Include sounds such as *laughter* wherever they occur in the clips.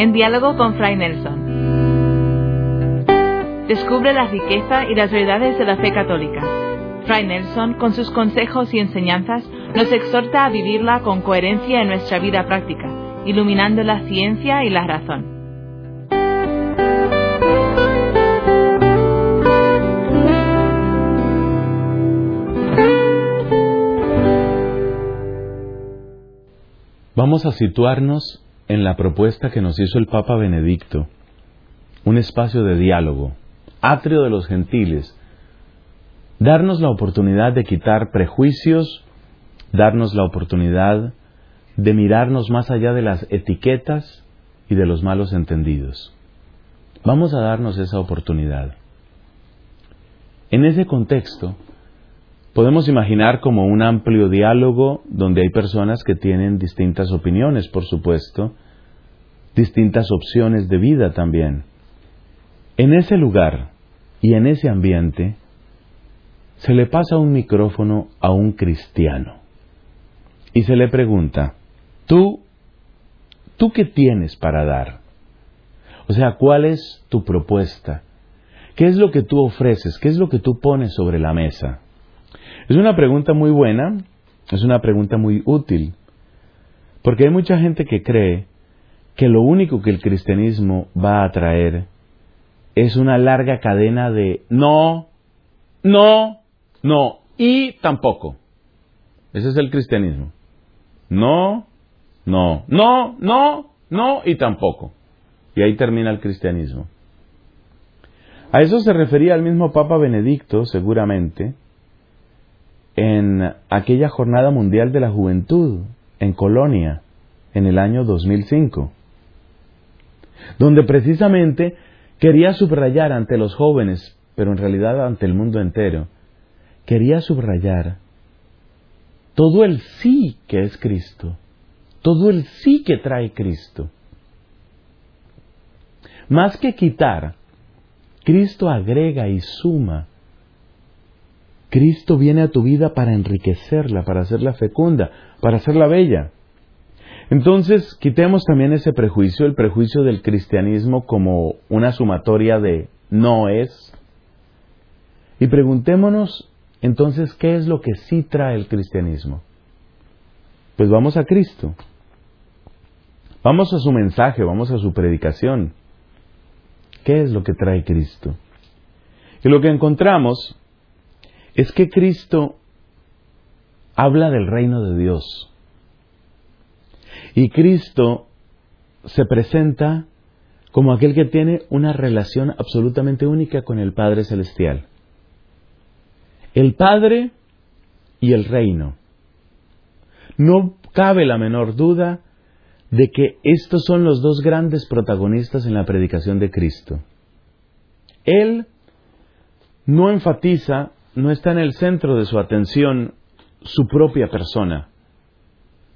en diálogo con Fray Nelson. Descubre la riqueza y las verdades de la fe católica. Fray Nelson, con sus consejos y enseñanzas, nos exhorta a vivirla con coherencia en nuestra vida práctica, iluminando la ciencia y la razón. Vamos a situarnos en la propuesta que nos hizo el Papa Benedicto, un espacio de diálogo, atrio de los gentiles, darnos la oportunidad de quitar prejuicios, darnos la oportunidad de mirarnos más allá de las etiquetas y de los malos entendidos. Vamos a darnos esa oportunidad. En ese contexto, Podemos imaginar como un amplio diálogo donde hay personas que tienen distintas opiniones, por supuesto, distintas opciones de vida también. En ese lugar y en ese ambiente se le pasa un micrófono a un cristiano y se le pregunta, tú, ¿tú qué tienes para dar? O sea, ¿cuál es tu propuesta? ¿Qué es lo que tú ofreces? ¿Qué es lo que tú pones sobre la mesa? Es una pregunta muy buena, es una pregunta muy útil, porque hay mucha gente que cree que lo único que el cristianismo va a traer es una larga cadena de no, no, no y tampoco. Ese es el cristianismo. No, no, no, no, no y tampoco. Y ahí termina el cristianismo. A eso se refería el mismo Papa Benedicto, seguramente, en aquella Jornada Mundial de la Juventud en Colonia en el año 2005, donde precisamente quería subrayar ante los jóvenes, pero en realidad ante el mundo entero, quería subrayar todo el sí que es Cristo, todo el sí que trae Cristo. Más que quitar, Cristo agrega y suma Cristo viene a tu vida para enriquecerla, para hacerla fecunda, para hacerla bella. Entonces, quitemos también ese prejuicio, el prejuicio del cristianismo como una sumatoria de no es. Y preguntémonos entonces, ¿qué es lo que sí trae el cristianismo? Pues vamos a Cristo. Vamos a su mensaje, vamos a su predicación. ¿Qué es lo que trae Cristo? Y lo que encontramos es que Cristo habla del reino de Dios. Y Cristo se presenta como aquel que tiene una relación absolutamente única con el Padre Celestial. El Padre y el reino. No cabe la menor duda de que estos son los dos grandes protagonistas en la predicación de Cristo. Él no enfatiza no está en el centro de su atención su propia persona.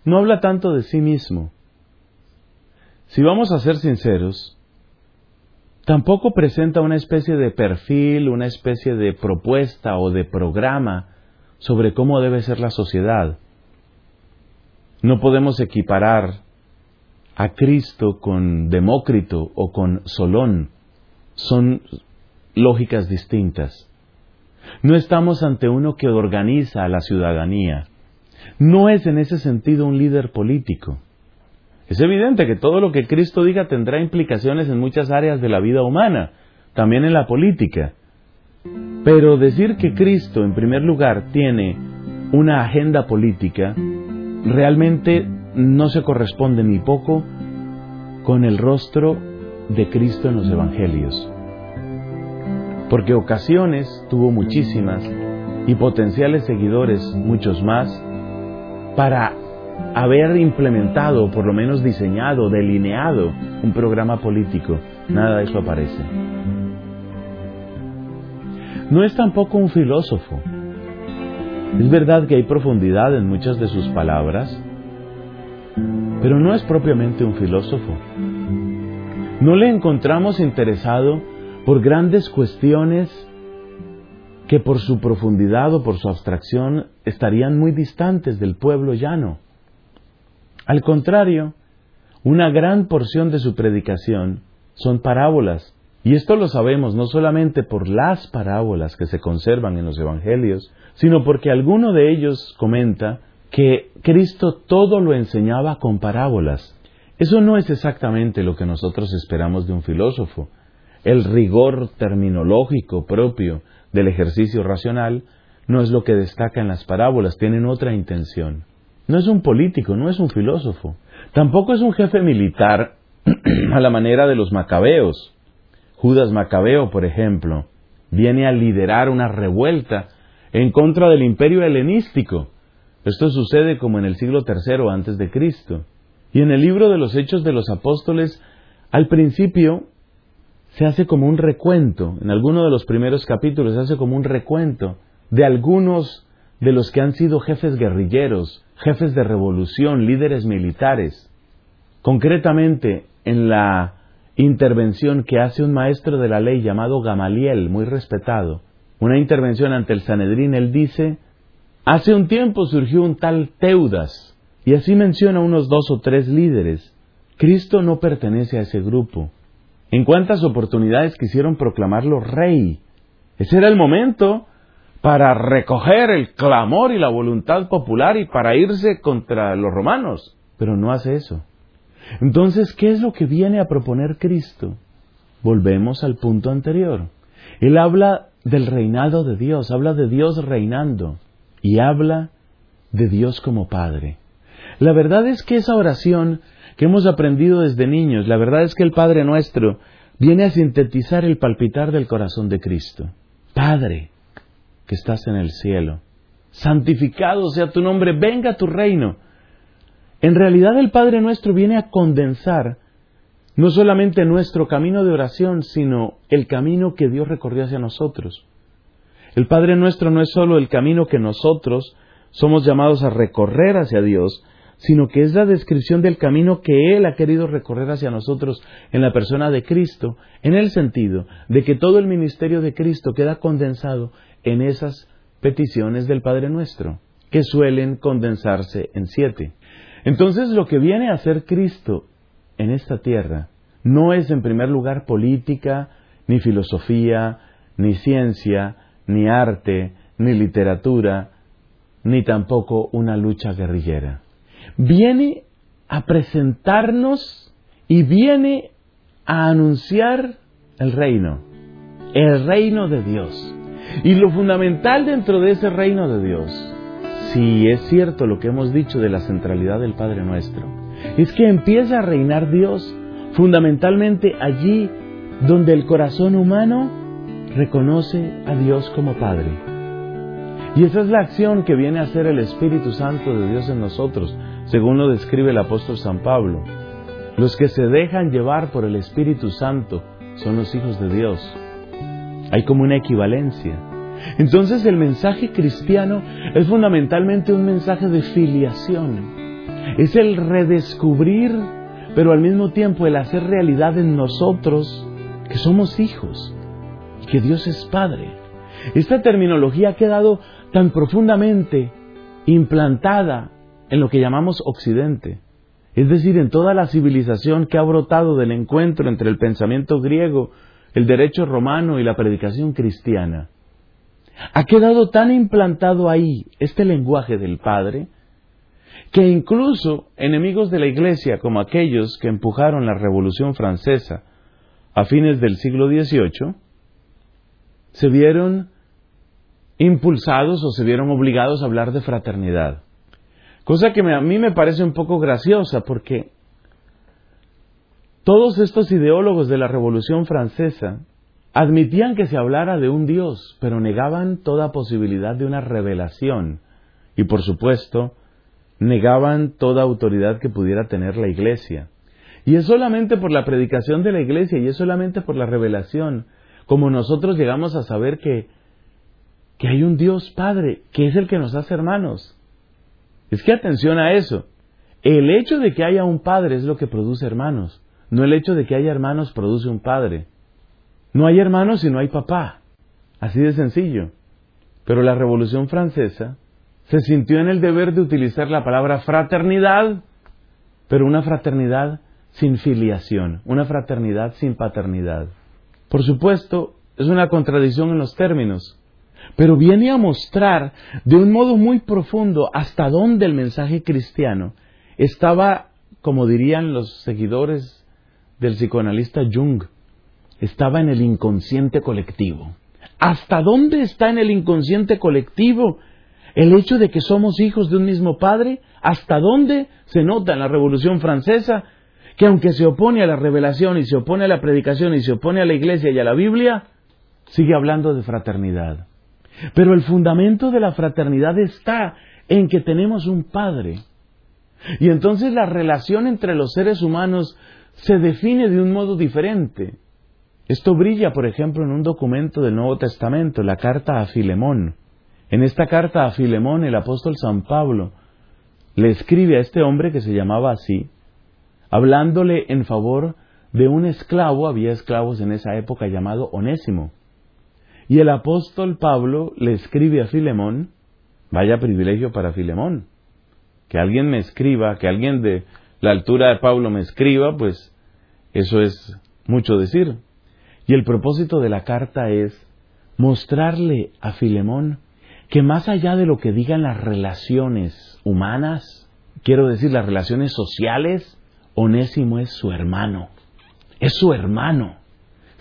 No habla tanto de sí mismo. Si vamos a ser sinceros, tampoco presenta una especie de perfil, una especie de propuesta o de programa sobre cómo debe ser la sociedad. No podemos equiparar a Cristo con Demócrito o con Solón. Son lógicas distintas. No estamos ante uno que organiza a la ciudadanía. No es en ese sentido un líder político. Es evidente que todo lo que Cristo diga tendrá implicaciones en muchas áreas de la vida humana, también en la política. Pero decir que Cristo, en primer lugar, tiene una agenda política, realmente no se corresponde ni poco con el rostro de Cristo en los Evangelios porque ocasiones tuvo muchísimas y potenciales seguidores muchos más para haber implementado, por lo menos diseñado, delineado un programa político. Nada de eso aparece. No es tampoco un filósofo. Es verdad que hay profundidad en muchas de sus palabras, pero no es propiamente un filósofo. No le encontramos interesado por grandes cuestiones que por su profundidad o por su abstracción estarían muy distantes del pueblo llano. Al contrario, una gran porción de su predicación son parábolas. Y esto lo sabemos no solamente por las parábolas que se conservan en los Evangelios, sino porque alguno de ellos comenta que Cristo todo lo enseñaba con parábolas. Eso no es exactamente lo que nosotros esperamos de un filósofo. El rigor terminológico propio del ejercicio racional no es lo que destaca en las parábolas, tienen otra intención. No es un político, no es un filósofo, tampoco es un jefe militar *clears throat* a la manera de los macabeos. Judas Macabeo, por ejemplo, viene a liderar una revuelta en contra del imperio helenístico. Esto sucede como en el siglo III antes de Cristo. Y en el libro de los Hechos de los Apóstoles, al principio se hace como un recuento, en alguno de los primeros capítulos se hace como un recuento de algunos de los que han sido jefes guerrilleros, jefes de revolución, líderes militares. Concretamente, en la intervención que hace un maestro de la ley llamado Gamaliel, muy respetado, una intervención ante el Sanedrín, él dice, hace un tiempo surgió un tal Teudas, y así menciona unos dos o tres líderes. Cristo no pertenece a ese grupo. En cuántas oportunidades quisieron proclamarlo rey. Ese era el momento para recoger el clamor y la voluntad popular y para irse contra los romanos. Pero no hace eso. Entonces, ¿qué es lo que viene a proponer Cristo? Volvemos al punto anterior. Él habla del reinado de Dios, habla de Dios reinando y habla de Dios como Padre. La verdad es que esa oración que hemos aprendido desde niños, la verdad es que el Padre nuestro viene a sintetizar el palpitar del corazón de Cristo. Padre, que estás en el cielo. Santificado sea tu nombre, venga tu reino. En realidad el Padre nuestro viene a condensar no solamente nuestro camino de oración, sino el camino que Dios recorrió hacia nosotros. El Padre nuestro no es solo el camino que nosotros somos llamados a recorrer hacia Dios, sino que es la descripción del camino que Él ha querido recorrer hacia nosotros en la persona de Cristo, en el sentido de que todo el ministerio de Cristo queda condensado en esas peticiones del Padre Nuestro, que suelen condensarse en siete. Entonces lo que viene a hacer Cristo en esta tierra no es en primer lugar política, ni filosofía, ni ciencia, ni arte, ni literatura, ni tampoco una lucha guerrillera. Viene a presentarnos y viene a anunciar el reino, el reino de Dios. Y lo fundamental dentro de ese reino de Dios, si es cierto lo que hemos dicho de la centralidad del Padre nuestro, es que empieza a reinar Dios fundamentalmente allí donde el corazón humano reconoce a Dios como Padre. Y esa es la acción que viene a hacer el Espíritu Santo de Dios en nosotros, según lo describe el apóstol San Pablo. Los que se dejan llevar por el Espíritu Santo son los hijos de Dios. Hay como una equivalencia. Entonces el mensaje cristiano es fundamentalmente un mensaje de filiación. Es el redescubrir, pero al mismo tiempo el hacer realidad en nosotros que somos hijos, que Dios es Padre. Esta terminología ha quedado tan profundamente implantada en lo que llamamos Occidente, es decir, en toda la civilización que ha brotado del encuentro entre el pensamiento griego el derecho romano y la predicación cristiana, ha quedado tan implantado ahí este lenguaje del Padre, que incluso enemigos de la Iglesia, como aquellos que empujaron la Revolución Francesa a fines del siglo XVIII, se vieron impulsados o se vieron obligados a hablar de fraternidad. Cosa que a mí me parece un poco graciosa porque todos estos ideólogos de la Revolución Francesa admitían que se hablara de un Dios, pero negaban toda posibilidad de una revelación y, por supuesto, negaban toda autoridad que pudiera tener la Iglesia. Y es solamente por la predicación de la Iglesia y es solamente por la revelación como nosotros llegamos a saber que, que hay un Dios Padre, que es el que nos hace hermanos. Es que atención a eso. El hecho de que haya un Padre es lo que produce hermanos. No el hecho de que haya hermanos produce un padre. No hay hermanos si no hay papá. Así de sencillo. Pero la Revolución Francesa se sintió en el deber de utilizar la palabra fraternidad, pero una fraternidad sin filiación, una fraternidad sin paternidad. Por supuesto, es una contradicción en los términos, pero viene a mostrar de un modo muy profundo hasta dónde el mensaje cristiano estaba, como dirían los seguidores del psicoanalista Jung, estaba en el inconsciente colectivo. ¿Hasta dónde está en el inconsciente colectivo el hecho de que somos hijos de un mismo Padre? ¿Hasta dónde se nota en la Revolución Francesa que aunque se opone a la revelación y se opone a la predicación y se opone a la iglesia y a la Biblia, sigue hablando de fraternidad? Pero el fundamento de la fraternidad está en que tenemos un Padre. Y entonces la relación entre los seres humanos se define de un modo diferente. Esto brilla, por ejemplo, en un documento del Nuevo Testamento, la carta a Filemón. En esta carta a Filemón, el apóstol San Pablo le escribe a este hombre que se llamaba así, hablándole en favor de un esclavo, había esclavos en esa época llamado Onésimo. Y el apóstol Pablo le escribe a Filemón, vaya privilegio para Filemón, que alguien me escriba, que alguien de la altura de Pablo me escriba, pues eso es mucho decir. Y el propósito de la carta es mostrarle a Filemón que más allá de lo que digan las relaciones humanas, quiero decir las relaciones sociales, Onésimo es su hermano. Es su hermano.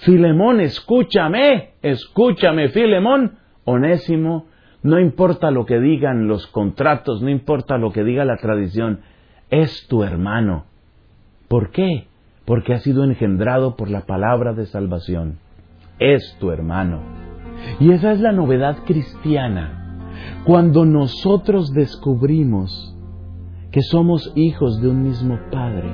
Filemón, escúchame, escúchame, Filemón. Onésimo, no importa lo que digan los contratos, no importa lo que diga la tradición, es tu hermano. ¿Por qué? porque ha sido engendrado por la palabra de salvación. Es tu hermano. Y esa es la novedad cristiana. Cuando nosotros descubrimos que somos hijos de un mismo Padre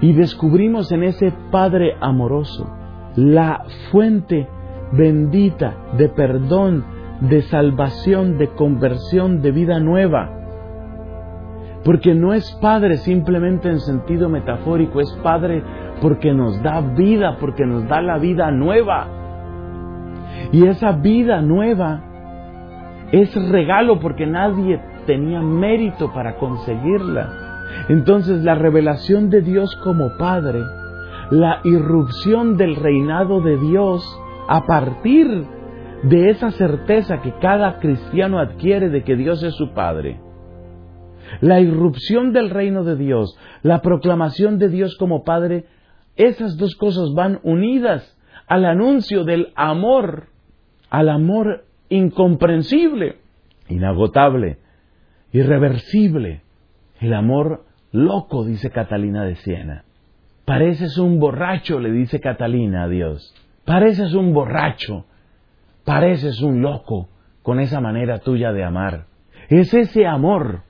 y descubrimos en ese Padre amoroso la fuente bendita de perdón, de salvación, de conversión, de vida nueva, porque no es Padre simplemente en sentido metafórico, es Padre porque nos da vida, porque nos da la vida nueva. Y esa vida nueva es regalo porque nadie tenía mérito para conseguirla. Entonces la revelación de Dios como Padre, la irrupción del reinado de Dios a partir de esa certeza que cada cristiano adquiere de que Dios es su Padre, la irrupción del reino de Dios, la proclamación de Dios como Padre, esas dos cosas van unidas al anuncio del amor, al amor incomprensible, inagotable, irreversible, el amor loco, dice Catalina de Siena. Pareces un borracho, le dice Catalina a Dios. Pareces un borracho, pareces un loco con esa manera tuya de amar. Es ese amor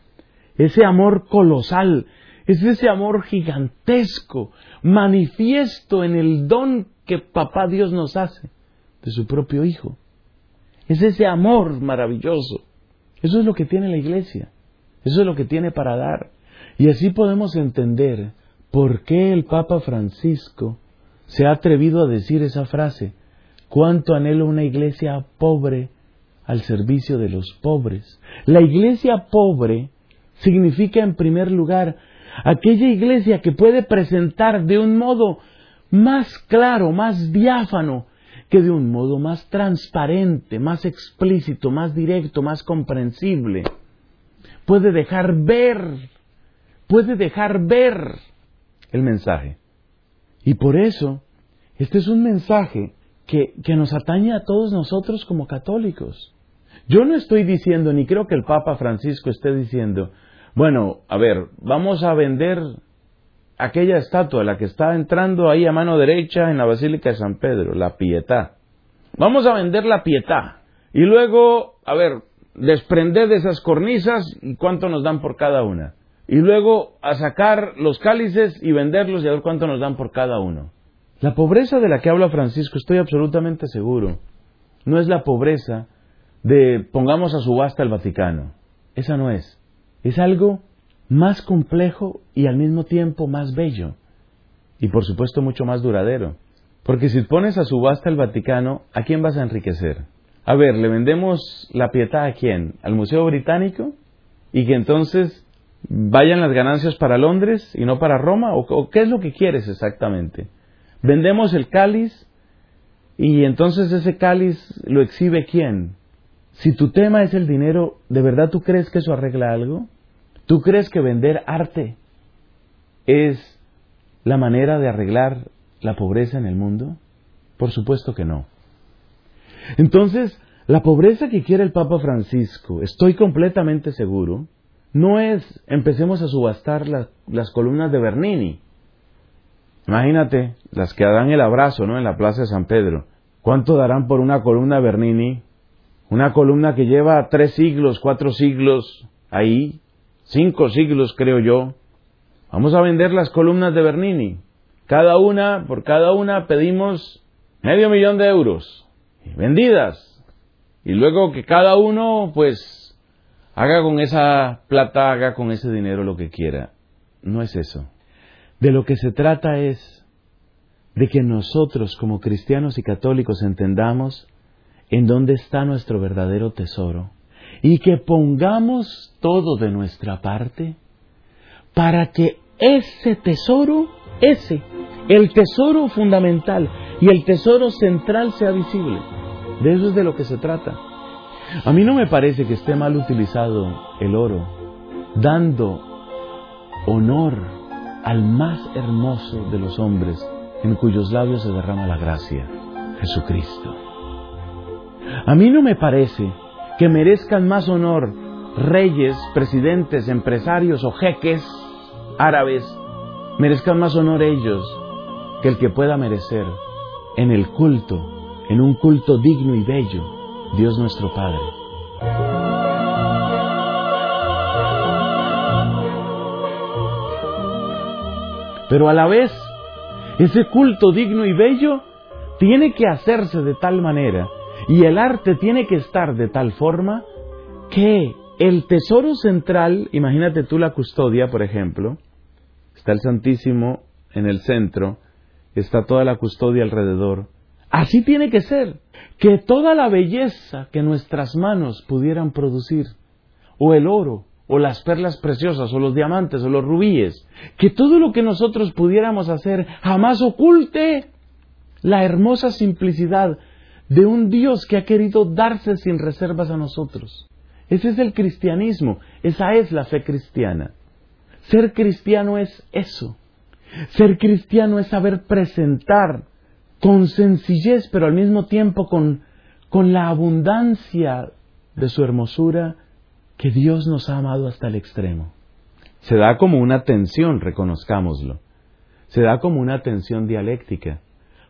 ese amor colosal, es ese amor gigantesco, manifiesto en el don que papá Dios nos hace de su propio Hijo. Es ese amor maravilloso. Eso es lo que tiene la iglesia. Eso es lo que tiene para dar. Y así podemos entender por qué el Papa Francisco se ha atrevido a decir esa frase, cuánto anhelo una iglesia pobre al servicio de los pobres. La iglesia pobre significa en primer lugar aquella iglesia que puede presentar de un modo más claro, más diáfano, que de un modo más transparente, más explícito, más directo, más comprensible. Puede dejar ver, puede dejar ver el mensaje. Y por eso, este es un mensaje que, que nos atañe a todos nosotros como católicos. Yo no estoy diciendo, ni creo que el Papa Francisco esté diciendo, bueno, a ver, vamos a vender aquella estatua, la que está entrando ahí a mano derecha en la Basílica de San Pedro, la Pietà. Vamos a vender la Pietà. Y luego, a ver, desprender de esas cornisas y cuánto nos dan por cada una. Y luego a sacar los cálices y venderlos y a ver cuánto nos dan por cada uno. La pobreza de la que habla Francisco, estoy absolutamente seguro, no es la pobreza de pongamos a subasta el Vaticano. Esa no es. Es algo más complejo y al mismo tiempo más bello. Y por supuesto mucho más duradero. Porque si pones a subasta el Vaticano, ¿a quién vas a enriquecer? A ver, ¿le vendemos la pietad a quién? ¿Al Museo Británico? Y que entonces vayan las ganancias para Londres y no para Roma? ¿O, qué es lo que quieres exactamente? Vendemos el cáliz y entonces ese cáliz lo exhibe quién? Si tu tema es el dinero, ¿de verdad tú crees que eso arregla algo? ¿Tú crees que vender arte es la manera de arreglar la pobreza en el mundo? Por supuesto que no. Entonces, la pobreza que quiere el Papa Francisco, estoy completamente seguro, no es empecemos a subastar las columnas de Bernini. Imagínate, las que dan el abrazo, ¿no? En la Plaza de San Pedro. ¿Cuánto darán por una columna Bernini? Una columna que lleva tres siglos, cuatro siglos ahí, cinco siglos creo yo. Vamos a vender las columnas de Bernini. Cada una, por cada una pedimos medio millón de euros. Vendidas. Y luego que cada uno, pues, haga con esa plata, haga con ese dinero lo que quiera. No es eso. De lo que se trata es de que nosotros como cristianos y católicos entendamos en dónde está nuestro verdadero tesoro y que pongamos todo de nuestra parte para que ese tesoro, ese, el tesoro fundamental y el tesoro central sea visible. De eso es de lo que se trata. A mí no me parece que esté mal utilizado el oro, dando honor al más hermoso de los hombres, en cuyos labios se derrama la gracia, Jesucristo. A mí no me parece que merezcan más honor reyes, presidentes, empresarios o jeques árabes, merezcan más honor ellos que el que pueda merecer en el culto en un culto digno y bello, Dios nuestro Padre. Pero a la vez, ese culto digno y bello tiene que hacerse de tal manera y el arte tiene que estar de tal forma que el tesoro central, imagínate tú la custodia, por ejemplo, está el Santísimo en el centro, está toda la custodia alrededor, Así tiene que ser. Que toda la belleza que nuestras manos pudieran producir, o el oro, o las perlas preciosas, o los diamantes, o los rubíes, que todo lo que nosotros pudiéramos hacer jamás oculte la hermosa simplicidad de un Dios que ha querido darse sin reservas a nosotros. Ese es el cristianismo, esa es la fe cristiana. Ser cristiano es eso. Ser cristiano es saber presentar con sencillez, pero al mismo tiempo con, con la abundancia de su hermosura que Dios nos ha amado hasta el extremo. Se da como una tensión, reconozcámoslo. Se da como una tensión dialéctica.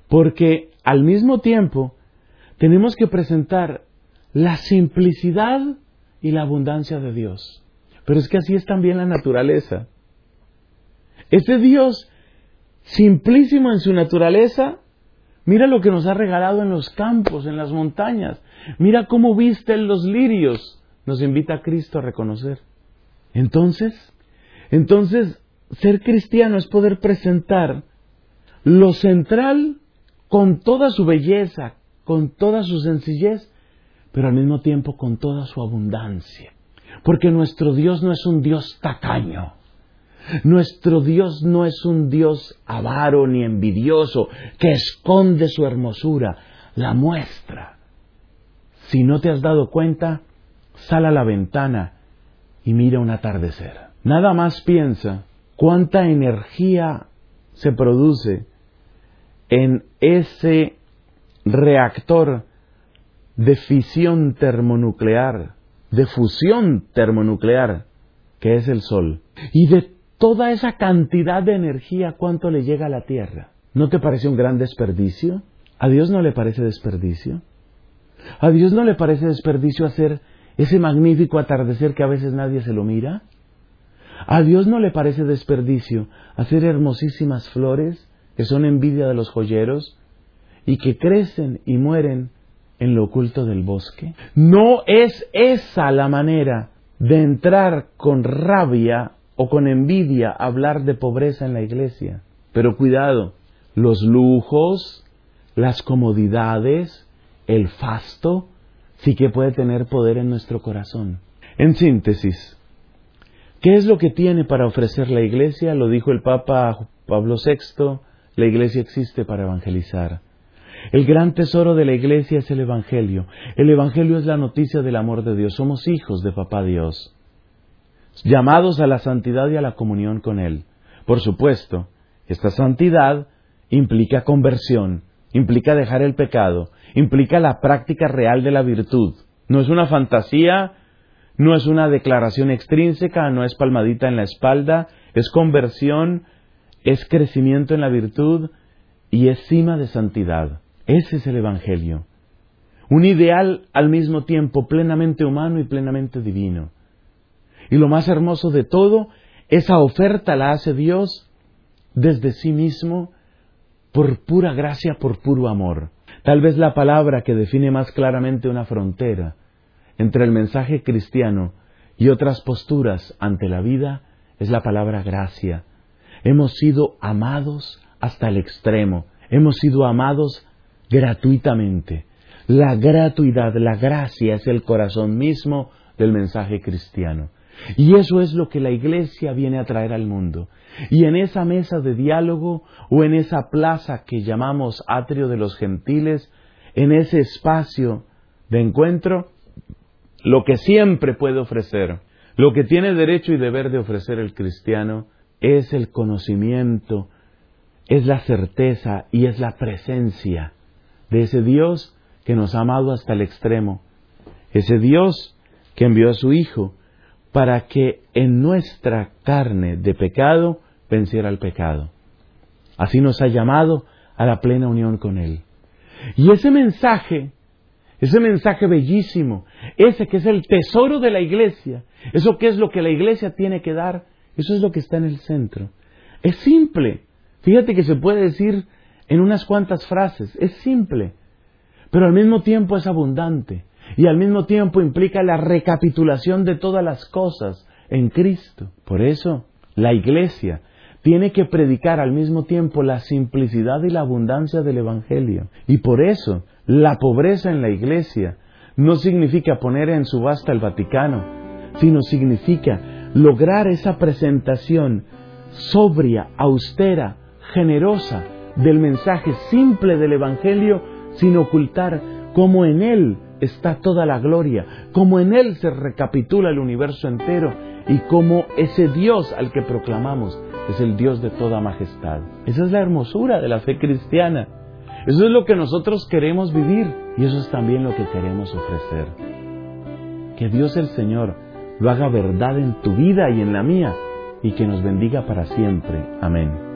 Porque al mismo tiempo tenemos que presentar la simplicidad y la abundancia de Dios. Pero es que así es también la naturaleza. Ese Dios simplísimo en su naturaleza Mira lo que nos ha regalado en los campos, en las montañas. Mira cómo visten los lirios. Nos invita a Cristo a reconocer. Entonces, entonces, ser cristiano es poder presentar lo central con toda su belleza, con toda su sencillez, pero al mismo tiempo con toda su abundancia. Porque nuestro Dios no es un Dios tacaño. Nuestro Dios no es un Dios avaro ni envidioso que esconde su hermosura, la muestra. Si no te has dado cuenta, sal a la ventana y mira un atardecer. Nada más piensa cuánta energía se produce en ese reactor de fisión termonuclear, de fusión termonuclear, que es el Sol. Y de toda esa cantidad de energía, ¿cuánto le llega a la Tierra? ¿No te parece un gran desperdicio? ¿A Dios no le parece desperdicio? ¿A Dios no le parece desperdicio hacer ese magnífico atardecer que a veces nadie se lo mira? ¿A Dios no le parece desperdicio hacer hermosísimas flores que son envidia de los joyeros y que crecen y mueren en lo oculto del bosque? No es esa la manera de entrar con rabia o con envidia hablar de pobreza en la iglesia. Pero cuidado, los lujos, las comodidades, el fasto, sí que puede tener poder en nuestro corazón. En síntesis, ¿Qué es lo que tiene para ofrecer la iglesia? Lo dijo el Papa Pablo VI, la iglesia existe para evangelizar. El gran tesoro de la iglesia es el Evangelio. El Evangelio es la noticia del amor de Dios. Somos hijos de Papá Dios, llamados a la santidad y a la comunión con Él. Por supuesto, esta santidad implica conversión, implica dejar el pecado, implica la práctica real de la virtud. No es una fantasía, no es una declaración extrínseca, no es palmadita en la espalda, es conversión, es crecimiento en la virtud y es cima de santidad. Ese es el Evangelio. Un ideal al mismo tiempo plenamente humano y plenamente divino. Y lo más hermoso de todo, esa oferta la hace Dios desde sí mismo por pura gracia, por puro amor. Tal vez la palabra que define más claramente una frontera entre el mensaje cristiano y otras posturas ante la vida es la palabra gracia. Hemos sido amados hasta el extremo, hemos sido amados gratuitamente. La gratuidad, la gracia es el corazón mismo del mensaje cristiano. Y eso es lo que la Iglesia viene a traer al mundo. Y en esa mesa de diálogo o en esa plaza que llamamos atrio de los gentiles, en ese espacio de encuentro, lo que siempre puede ofrecer, lo que tiene derecho y deber de ofrecer el cristiano, es el conocimiento, es la certeza y es la presencia de ese Dios que nos ha amado hasta el extremo, ese Dios que envió a su Hijo para que en nuestra carne de pecado venciera el pecado. Así nos ha llamado a la plena unión con Él. Y ese mensaje ese mensaje bellísimo, ese que es el tesoro de la iglesia, eso que es lo que la iglesia tiene que dar, eso es lo que está en el centro. Es simple. Fíjate que se puede decir en unas cuantas frases. Es simple. Pero al mismo tiempo es abundante. Y al mismo tiempo implica la recapitulación de todas las cosas en Cristo. Por eso, la iglesia tiene que predicar al mismo tiempo la simplicidad y la abundancia del Evangelio. Y por eso, la pobreza en la iglesia no significa poner en subasta el Vaticano, sino significa lograr esa presentación sobria, austera, generosa del mensaje simple del Evangelio sin ocultar cómo en él está toda la gloria, cómo en él se recapitula el universo entero y cómo ese Dios al que proclamamos es el Dios de toda majestad. Esa es la hermosura de la fe cristiana. Eso es lo que nosotros queremos vivir y eso es también lo que queremos ofrecer. Que Dios el Señor lo haga verdad en tu vida y en la mía y que nos bendiga para siempre. Amén.